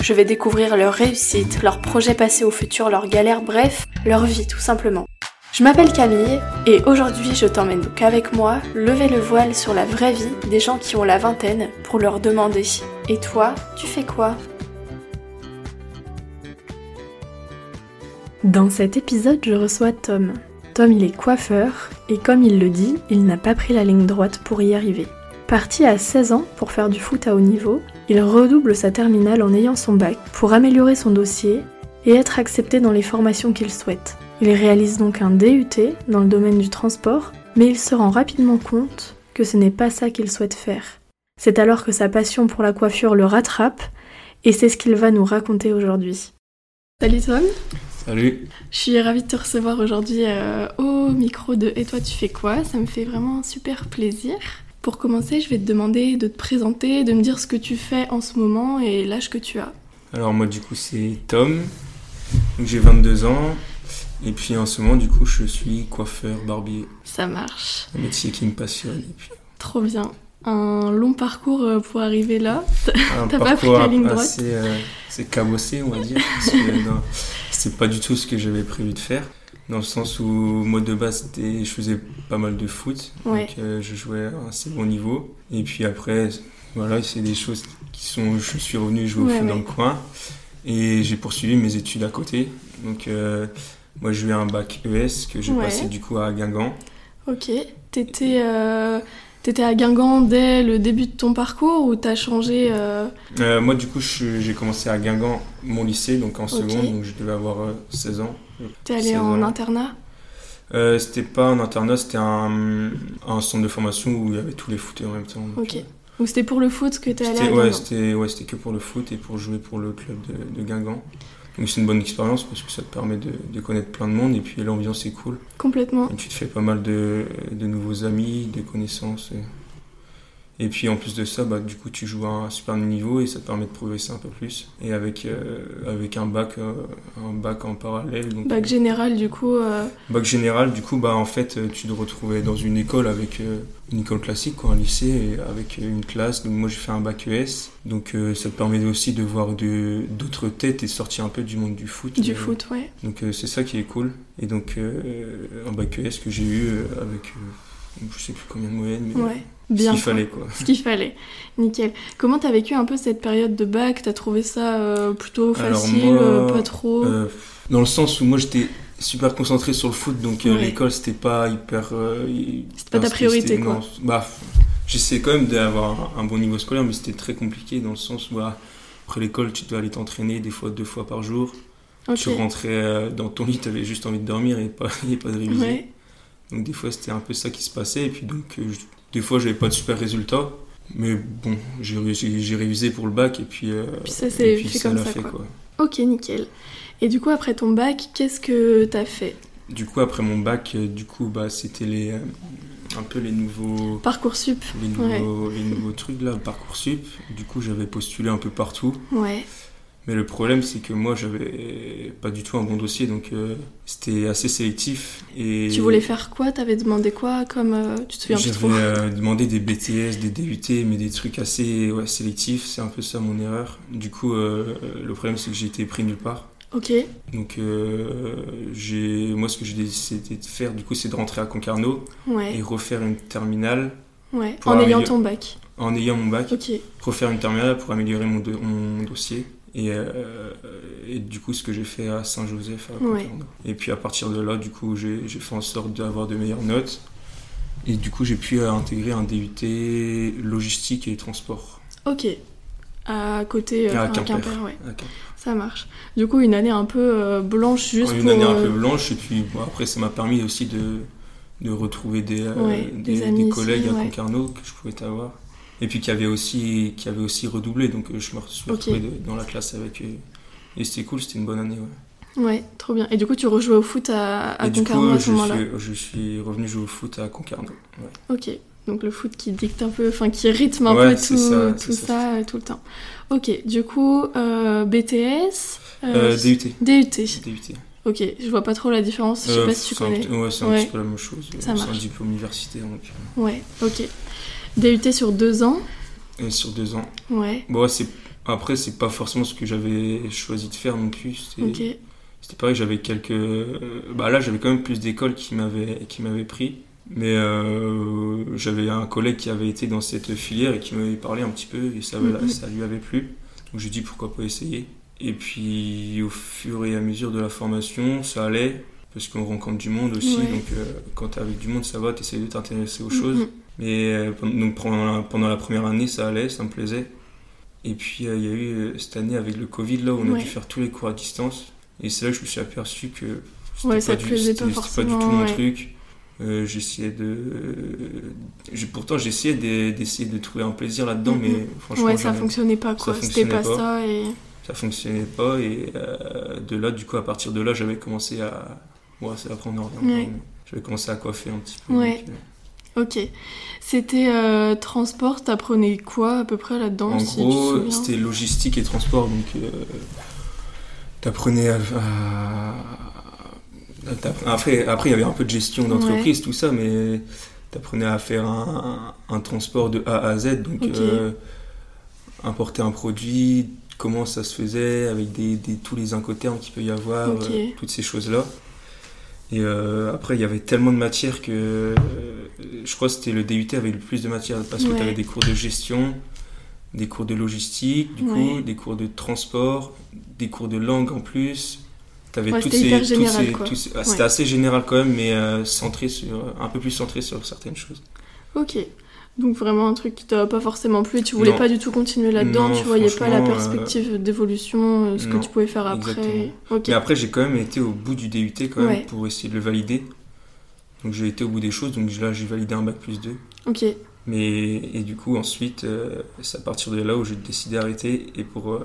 Je vais découvrir leur réussite, leurs projets passés au futur, leurs galères, bref, leur vie tout simplement. Je m'appelle Camille et aujourd'hui je t'emmène donc avec moi lever le voile sur la vraie vie des gens qui ont la vingtaine pour leur demander Et toi, tu fais quoi? Dans cet épisode, je reçois Tom. Tom, il est coiffeur et comme il le dit, il n'a pas pris la ligne droite pour y arriver. Parti à 16 ans pour faire du foot à haut niveau, il redouble sa terminale en ayant son bac pour améliorer son dossier et être accepté dans les formations qu'il souhaite. Il réalise donc un DUT dans le domaine du transport, mais il se rend rapidement compte que ce n'est pas ça qu'il souhaite faire. C'est alors que sa passion pour la coiffure le rattrape, et c'est ce qu'il va nous raconter aujourd'hui. Salut Tom Salut Je suis ravie de te recevoir aujourd'hui euh, au micro de Et toi tu fais quoi? Ça me fait vraiment super plaisir. Pour commencer, je vais te demander de te présenter, de me dire ce que tu fais en ce moment et l'âge que tu as. Alors moi du coup c'est Tom, j'ai 22 ans, et puis en ce moment, du coup, je suis coiffeur, barbier. Ça marche. Un métier qui me passionne. Trop bien. Un long parcours euh, pour arriver là. T'as pas pris la ligne droite? euh, C'est cabossé, on va dire. c'est pas du tout ce que j'avais prévu de faire. Dans le sens où, moi de base, je faisais pas mal de foot. Donc euh, je jouais à un assez bon niveau. Et puis après, voilà, c'est des choses qui sont. Je suis revenu jouer au foot dans le coin. Et j'ai poursuivi mes études à côté. Donc moi, j'ai eu un bac ES que j'ai passé du coup à Guingamp. Ok. T'étais euh, étais à Guingamp dès le début de ton parcours ou t'as changé euh... Euh, Moi, du coup, j'ai commencé à Guingamp, mon lycée, donc en seconde, donc je devais avoir 16 euh, ans. T'es allé en internat? C'était pas un internat, c'était un, un, centre de formation où il y avait tous les footers en même temps. ok. Donc c'était pour le foot que t'es allé à Ouais, c'était ouais, que pour le foot et pour jouer pour le club de, de Guingamp. Donc c'est une bonne expérience parce que ça te permet de, connaître plein de monde et puis l'ambiance est cool. Complètement. Et tu te fais pas mal de, de nouveaux amis, des connaissances. Et puis en plus de ça, bah, du coup, tu joues à un super niveau et ça te permet de progresser un peu plus. Et avec, euh, avec un bac, euh, un bac en parallèle. Donc, bac général, du coup. Euh, bac général, du coup, bah, en fait, tu te retrouvais dans une école avec une école classique, quoi, un lycée, avec une classe. Donc moi, j'ai fait un bac ES. Donc ça te permet aussi de voir d'autres têtes et de sortir un peu du monde du foot. Du foot, ouais. Donc c'est ça qui est cool. Et donc un bac ES que j'ai eu avec je sais plus combien de moyennes, mais ouais, bien ce qu'il fallait quoi. Ce qu'il fallait, nickel. Comment t'as vécu un peu cette période de bac? T'as trouvé ça euh, plutôt facile, euh, pas trop? euh, Dans le sens où moi j'étais super concentré sur le foot, donc l'école c'était pas hyper. c'était pas ta priorité quoi. bah, j'essayais quand même d'avoir un, bon niveau scolaire, mais c'était très compliqué dans le sens où bah, après l'école tu dois aller t'entraîner des fois deux fois par jour. Tu rentrais dans ton lit, t'avais juste envie de dormir et pas, et pas de réviser. Donc des fois c'était un peu ça qui se passait et puis donc euh, des fois j'avais pas de super résultats. Mais bon, j'ai révisé pour le bac et puis, euh, puis ça s'est fait comme ça. Fait, quoi. Ok, nickel. Et du coup, après ton bac, qu'est-ce que tu as fait? Du coup, après mon bac, euh, du coup, bah, c'était les, un peu les nouveaux... Parcoursup. Les nouveaux, les nouveaux trucs là, Parcoursup. Du coup, j'avais postulé un peu partout. Ouais. Mais le problème, c'est que moi, j'avais pas du tout un bon dossier, donc euh, c'était assez sélectif. Et tu voulais faire quoi? T'avais demandé quoi comme euh, tu te souviens J'avais euh, demandé des BTS, des DUT, mais des trucs assez ouais, sélectifs. C'est un peu ça mon erreur. Du coup, le problème, c'est que j'ai été pris nulle part. Ok. Donc, j'ai moi, ce que j'ai décidé de faire, du coup, c'est de rentrer à Concarneau et refaire une terminale. Ouais. En ayant ton bac. En ayant mon bac. Ok. Refaire une terminale pour améliorer mon, mon dossier. Et, euh, et, du coup, ce que j'ai fait à Saint-Joseph. Et puis à partir de là, du coup, j'ai fait en sorte d'avoir de meilleures notes. Et du coup, j'ai pu intégrer un DUT logistique et transport. Ok. À côté, euh, à, Quimper. ouais. Ça marche. Du coup, une année un peu euh, blanche juste une pour... Année un peu blanche, et puis après, ça m'a permis aussi de, de retrouver des, des, des, collègues à Concarneau que je pouvais avoir et puis qui avait aussi qui avait aussi redoublé donc euh, je me suis retrouvé dans la classe avec eux et c'était cool c'était une bonne année Ouais, trop bien. Et du coup, tu rejouais au foot à, à Concarneau à ce moment-là je suis revenu jouer au foot à Concarneau. Ok, donc le foot qui dicte un peu, enfin qui rythme un peu tout, ça, tout, ça, euh, tout le temps. Ok, du coup, euh, BTS euh, DUT. DUT. DUT. Ok, je vois pas trop la différence, je sais pas si tu connais. ouais, c'est un petit peu la même chose. C'est un diplôme universitaire. Donc... Ouais, ok. DUT sur deux ans Sur deux ans. Ouais. Bon, c'est... Après, c'est pas forcément ce que j'avais choisi de faire non plus. C'était, C'était pareil, j'avais quelques. Bah là, j'avais quand même plus d'écoles qui m'avaient, qui m'avaient pris. Mais euh, j'avais un collègue qui avait été dans cette filière et qui m'avait parlé un petit peu et ça, mm-hmm. ça lui avait plu. Donc j'ai dit pourquoi pas essayer. Et puis au fur et à mesure de la formation, ça allait parce qu'on rencontre du monde aussi. Donc euh, quand tu avec du monde, ça va, tu essaies de t'intéresser aux choses. Mais euh, donc pendant la, pendant la, première année, ça allait, ça me plaisait. Et puis il y a eu cette année avec le Covid là où on a dû faire tous les cours à distance. Et c'est là que je me suis aperçu que c'était pas, du, pas, du tout mon truc euh, j'essayais de. pourtant, j'essayais d'essayer de trouver un plaisir là-dedans, mais franchement. Ouais, ça fonctionnait pas, quoi. C'était pas, ça. Et... Ça fonctionnait pas, et euh, de là, du coup, à partir de là, j'avais commencé à. Ouais, c'est apprendre ouais. J'avais commencé à coiffer un petit peu. Ouais. Euh. Ok. C'était euh, transport, t'apprenais quoi à peu près là-dedans En gros, c'était logistique et transport, donc t'apprenais à, après, après, il y avait un peu de gestion d'entreprise, tout ça, mais tu apprenais à faire un, transport de A à Z, donc euh, importer un produit, comment ça se faisait, avec des, tous les incoterms qu'il peut y avoir, euh, toutes ces choses-là. Et euh, après, il y avait tellement de matières que je crois que c'était le DUT avec le plus de matières parce que tu avais des cours de gestion, des cours de logistique, du coup, des cours de transport, des cours de langue en plus, c'était assez général quand même, mais euh, centré sur, un peu plus centré sur certaines choses. Ok. Donc vraiment un truc qui t'a pas forcément plu et tu voulais pas du tout continuer là-dedans, tu voyais pas la euh, perspective d'évolution, euh, ce que tu pouvais faire après. Mais après j'ai quand même été au bout du DUT quand même pour essayer de le valider. Donc j'ai été au bout des choses, donc là j'ai validé un bac plus 2. Ok. Mais et du coup ensuite c'est à partir de là où j'ai décidé d'arrêter et pour,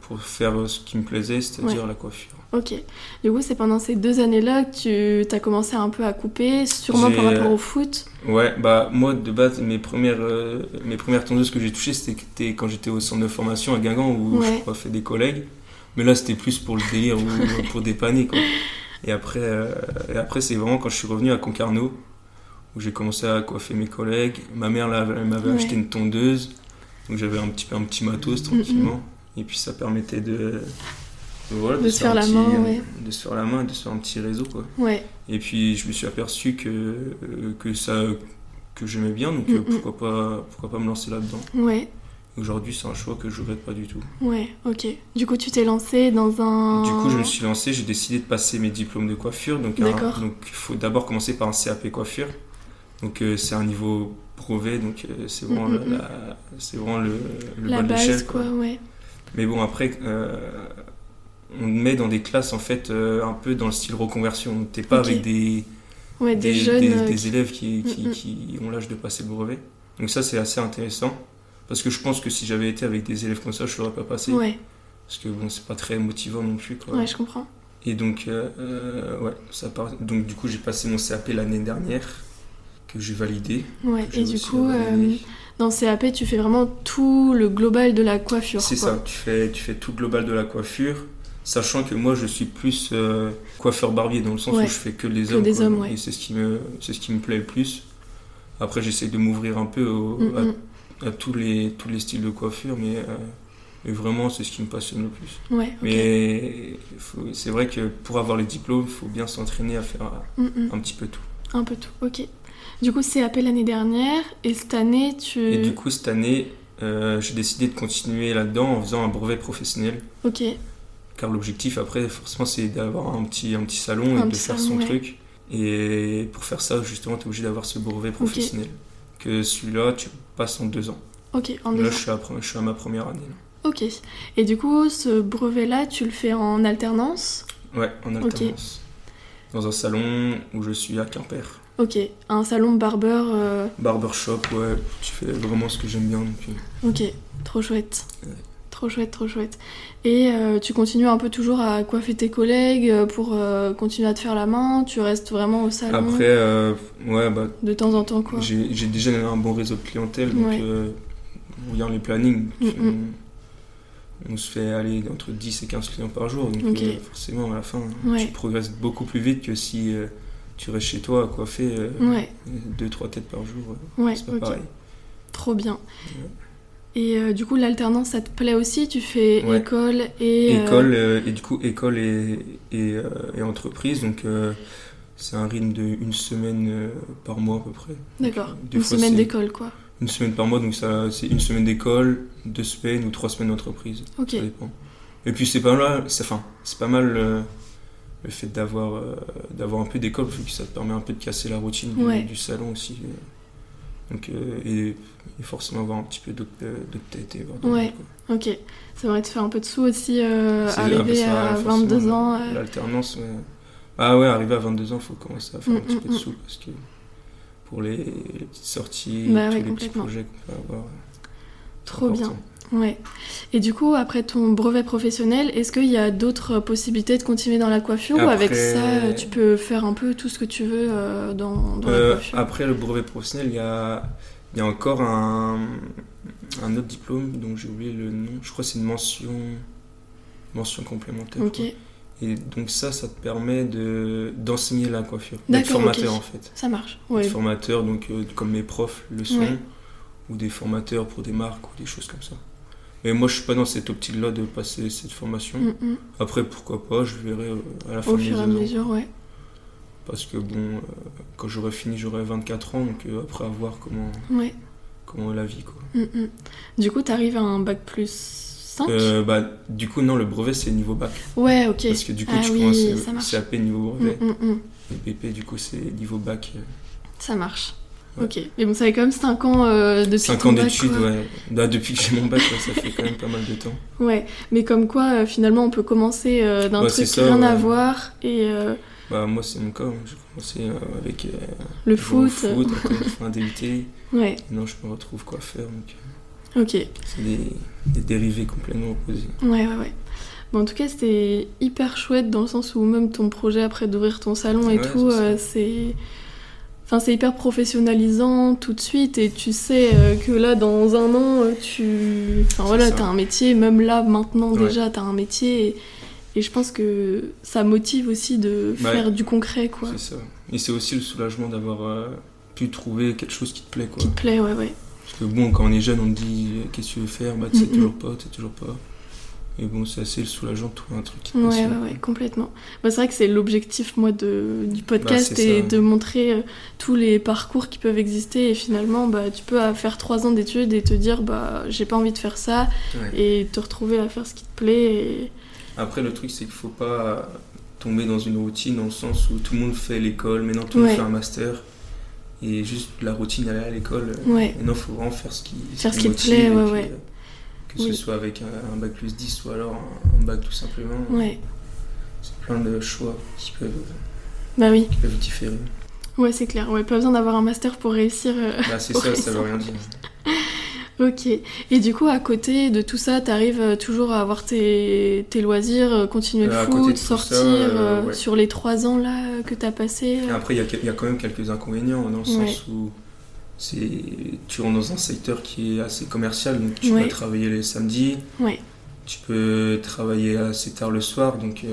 pour faire ce qui me plaisait, c'est-à-dire la coiffure. Ok. Du coup, c'est pendant ces deux années-là que tu as commencé un peu à couper, sûrement par rapport au foot Ouais, bah moi, de base, mes premières, euh, mes premières tondeuses que j'ai touchées, c'était quand j'étais au centre de formation à Guingamp où je fait des collègues. Mais là, c'était plus pour le délire ou pour dépanner, quoi. Et après, euh, et après c'est vraiment quand je suis revenu à Concarneau où j'ai commencé à coiffer mes collègues. Ma mère, m'avait acheté une tondeuse. Donc j'avais un petit un petit matos tranquillement. Et puis ça permettait de de, se faire, la main, de se faire la main et de se faire un petit réseau quoi. Ouais. Et puis je me suis aperçu que, euh, que ça que j'aimais bien donc euh, pourquoi pas pourquoi pas me lancer là-dedans. Ouais. Aujourd'hui, c'est un choix que je regrette pas du tout. Ouais, ok. Du coup, tu t'es lancé dans un. Du coup, je me suis lancé, j'ai décidé de passer mes diplômes de coiffure. Donc, donc il faut d'abord commencer par un CAP coiffure. Donc, euh, c'est un niveau brevet, donc c'est vraiment, la, c'est vraiment le, le la base, quoi. quoi. ouais. Mais bon, après, on met dans des classes en fait euh, un peu dans le style reconversion. T'es pas avec des, des, jeunes, des, euh, élèves qui, mm, mm. qui, ont l'âge de passer le brevet. Donc ça c'est assez intéressant parce que je pense que si j'avais été avec des élèves comme ça, je l'aurais pas passé. Parce que bon, c'est pas très motivant non plus. Quoi. Ouais, je comprends. Et donc, euh, ouais, ça part... donc du coup j'ai passé mon CAP l'année dernière que j'ai validé. Ouais, et du coup, dans CAP, tu fais vraiment tout le global de la coiffure. C'est ça, tu fais, tu fais tout le global de la coiffure sachant que moi je suis plus euh, coiffeur barbier dans le sens où je fais que les hommes, des hommes et c'est ce qui me c'est ce qui me plaît le plus. Après j'essaie de m'ouvrir un peu à, tous les tous les styles de coiffure mais, euh, vraiment c'est ce qui me passionne le plus. Ouais, mais c'est vrai que pour avoir les diplômes il faut bien s'entraîner à faire un petit peu tout. Un peu tout ok du coup c'est appelé l'année dernière et cette année tu et du coup cette année euh, j'ai décidé de continuer là-dedans en faisant un brevet professionnel ok car l'objectif après forcément c'est d'avoir un petit, un petit salon et de faire son truc. Et pour faire ça justement tu es obligé d'avoir ce brevet professionnel. Que celui-là tu passes en deux ans. Ok, en deux là, ans. Je suis, à, je suis à ma première année. Ok. Et du coup ce brevet-là tu le fais en alternance? Ouais, en alternance. Dans un salon où je suis à Quimper. Ok, un salon barber. Euh... Barbershop, ouais, tu fais vraiment ce que j'aime bien. Donc... Ok, trop chouette Trop chouette, trop chouette. Et euh, tu continues un peu toujours à coiffer tes collègues euh, pour euh, continuer à te faire la main? Tu restes vraiment au salon? Après, ouais, bah. De temps en temps, quoi. J'ai déjà un bon réseau de clientèle, donc on regarde les plannings. Mm, mm. On, se fait aller entre 10 et 15 clients par jour, donc forcément, à la fin, tu progresses beaucoup plus vite que si tu restes chez toi à coiffer 2-3 têtes par jour. c'est pas pareil. Trop bien. Et euh, du coup, l'alternance, ça te plaît aussi? Tu fais école et... Euh, école, euh, et du coup, école et, et, et entreprise. Donc, c'est un rythme de une semaine par mois à peu près. D'accord. Une semaine d'école, quoi. Une semaine par mois, donc ça, c'est une semaine d'école, deux semaines ou trois semaines d'entreprise. Ok. Ça dépend. Et puis, c'est pas mal, c'est, enfin, c'est pas mal le fait d'avoir, d'avoir un peu d'école, parce que ça te permet un peu de casser la routine du, salon aussi. Donc, et et forcément avoir un petit peu d'autres tête et voir Ouais, ok. Ça va te faire un peu de sous aussi, euh, arriver à 22 ans. Euh. L'alternance, ouais. Ah ouais, arriver à 22 ans, il faut commencer à faire un mm, petit mm, peu de mm. sous parce que pour les, petites sorties, bah tous les petits projets qu'on peut avoir. Trop bien. Ouais. Et du coup, après ton brevet professionnel, est-ce qu'il y a d'autres possibilités de continuer dans la coiffure ou avec ça, tu peux faire un peu tout ce que tu veux euh, dans, dans la coiffure? Après le brevet professionnel, il y a il y a encore un, un autre diplôme dont j'ai oublié le nom. Je crois que c'est une mention, mention complémentaire. Et donc ça, ça te permet de d'enseigner la coiffure. D'être formateur en fait. Ça marche. Formateur, donc euh, comme mes profs le sont, ou des formateurs pour des marques ou des choses comme ça. Mais moi, je suis pas dans cette optique-là de passer cette formation. Mm, mm. Après, pourquoi pas, je verrai euh, à la fin Au fur et à mesure, ouais parce que bon, euh, quand j'aurai fini, j'aurai 24 ans, donc euh, après, à voir comment, comment la vie. Quoi. Mm. Du coup, tu arrives à un bac plus 5 euh, bah, Du coup, non, le brevet, c'est niveau bac. Ouais, ok. Parce que du coup, ah, tu oui, commences CAP niveau brevet. Mm, et BP, du coup, c'est niveau bac. Ça marche. Ok, mais bon, ça fait quand même 5 ans euh, depuis 5 ans d'études, ouais. Bah, depuis que j'ai mon bac, ça fait quand même pas mal de temps. Ouais, mais comme quoi, finalement, on peut commencer d'un truc qui n'a rien à voir et bah, moi, c'est mon cas. Hein. J'ai commencé euh, avec euh, le foot. foot après, un DUT. Ouais. non, je me retrouve quoi faire. Donc, euh, ok. C'est des, des, dérivés complètement opposés. Ouais, ouais, ouais. Bon, en tout cas, c'était hyper chouette dans le sens où même ton projet après d'ouvrir ton salon et tout, c'est. Enfin, c'est hyper professionnalisant tout de suite et tu sais que là, dans un an, tu. Enfin voilà, t'as un métier, même là, maintenant déjà, t'as un métier. Et et je pense que ça motive aussi de faire du concret, quoi. C'est ça. Et c'est aussi le soulagement d'avoir euh, pu trouver quelque chose qui te plaît, quoi. Qui te plaît, ouais, ouais. Parce que bon, quand on est jeune, on te dit qu'est-ce que tu veux faire, bah tu sais toujours pas, tu sais toujours pas. Et bon, c'est assez soulageant de trouver un truc qui Ouais, ouais, ouais, complètement. Bah, c'est vrai que c'est l'objectif, moi, de, du podcast bah, et de montrer euh, tous les parcours qui peuvent exister. Et finalement, bah, tu peux faire trois ans d'études et te dire, bah, j'ai pas envie de faire ça. Et te retrouver à faire ce qui te plaît. Et après, le truc, c'est qu'il faut pas tomber dans une routine dans le sens où tout le monde fait l'école, maintenant tout le monde fait un master. Et juste la routine aller à l'école. Ouais. Maintenant, il faut vraiment faire ce qui, faire ce qui te plaît, ouais, ouais. Que ce soit avec un, bac plus 10 ou alors un, bac tout simplement. Ouais. C'est plein de choix qui peuvent, bah oui. qui peuvent différer. Ouais, c'est clair. Ouais, pas besoin d'avoir un master pour réussir. Euh, bah, c'est ça, ça veut rien dire. Ok. Et du coup, à côté de tout ça, tu arrives euh, toujours à avoir tes, tes loisirs, euh, continuer le foot, sortir euh, sur les trois ans là que tu as passé Après, il y, y, a quand même quelques inconvénients dans le sens où tu rentres dans un secteur qui est assez commercial, donc tu peux travailler les samedis. Tu peux travailler assez tard le soir, donc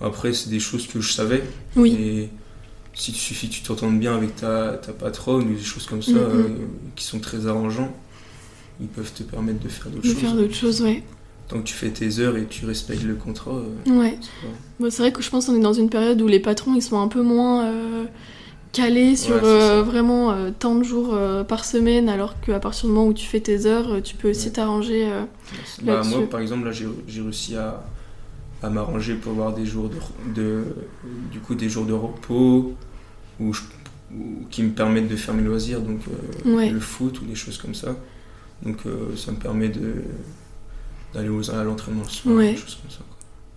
après, c'est des choses que je savais. Oui. Et si tu suffit tu t'entendes bien avec ta, ta, patronne ou des choses comme ça euh, qui sont très arrangeants, ils peuvent te permettre de faire d'autres choses. De faire d'autres choses, ouais. Tant que tu fais tes heures et tu respectes le contrat. Euh, ouais. C'est vrai que je pense qu'on est dans une période où les patrons ils sont un peu moins euh, calés sur vraiment tant de jours par semaine, alors qu'à partir du moment où tu fais tes heures, tu peux aussi t'arranger. Bah, moi, par exemple, là j'ai réussi à, à m'arranger pour avoir des jours de, de, du coup des jours de repos qui me permettent de faire mes loisirs, donc euh, le foot ou des choses comme ça. Donc euh, ça me permet de d'aller à l'entraînement le soir, des choses comme ça.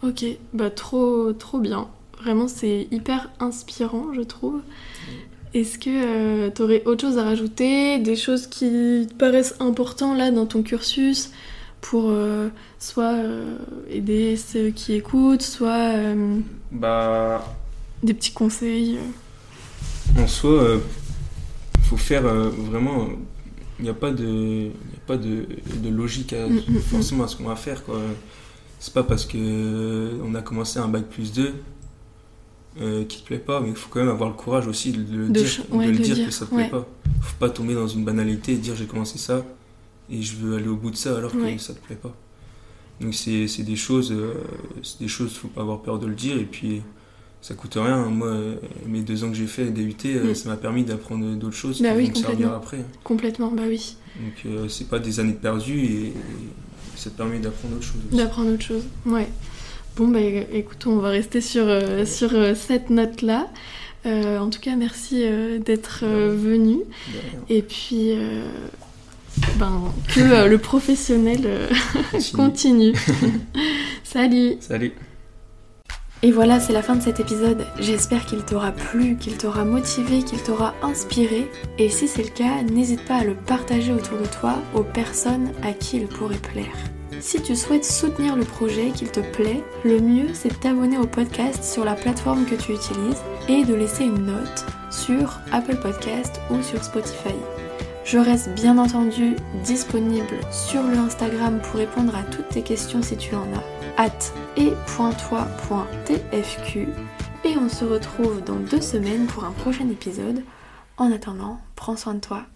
Ok, bah trop trop bien. Vraiment c'est hyper inspirant je trouve. Est-ce que euh, tu aurais autre chose à rajouter, des choses qui te paraissent importantes là dans ton cursus? Pour euh, soit euh, aider ceux qui écoutent, soit bah... des petits conseils En soi, il faut faire vraiment. Il n'y a pas de, y a pas de, de logique à, mm, mm, mm. forcément à ce qu'on va faire. Quoi. C'est pas parce que on a commencé un bac plus 2 euh, qui te plaît pas, mais il faut quand même avoir le courage aussi de, le dire, de le dire, que ça te plaît pas. Faut pas tomber dans une banalité et dire j'ai commencé ça et je veux aller au bout de ça alors que ça te plaît pas. Donc c'est des choses, euh, c'est des choses, faut pas avoir peur de le dire et puis ça coûte rien. Moi, mes deux ans que j'ai fait DUT, euh, mm. ça m'a permis d'apprendre d'autres choses bah qui vont me servir après. Complètement, bah oui. Donc euh, c'est pas des années perdues et, et ça te permet d'apprendre autre chose. D'apprendre autre chose, ouais. Bon, bah écoute, on va rester sur, euh, sur euh, cette note-là. Euh, en tout cas, merci d'être venu. Et puis, ben, que le professionnel continue. Salut Salut et voilà, c'est la fin de cet épisode. J'espère qu'il t'aura plu, qu'il t'aura motivé, qu'il t'aura inspiré. Et si c'est le cas, n'hésite pas à le partager autour de toi aux personnes à qui il pourrait plaire. Si tu souhaites soutenir le projet, qu'il te plaît, le mieux c'est de t'abonner au podcast sur la plateforme que tu utilises et de laisser une note sur Apple Podcast ou sur Spotify. Je reste bien entendu disponible sur le Instagram pour répondre à toutes tes questions si tu en as. At et on se retrouve dans deux semaines pour un prochain épisode. En attendant, prends soin de toi.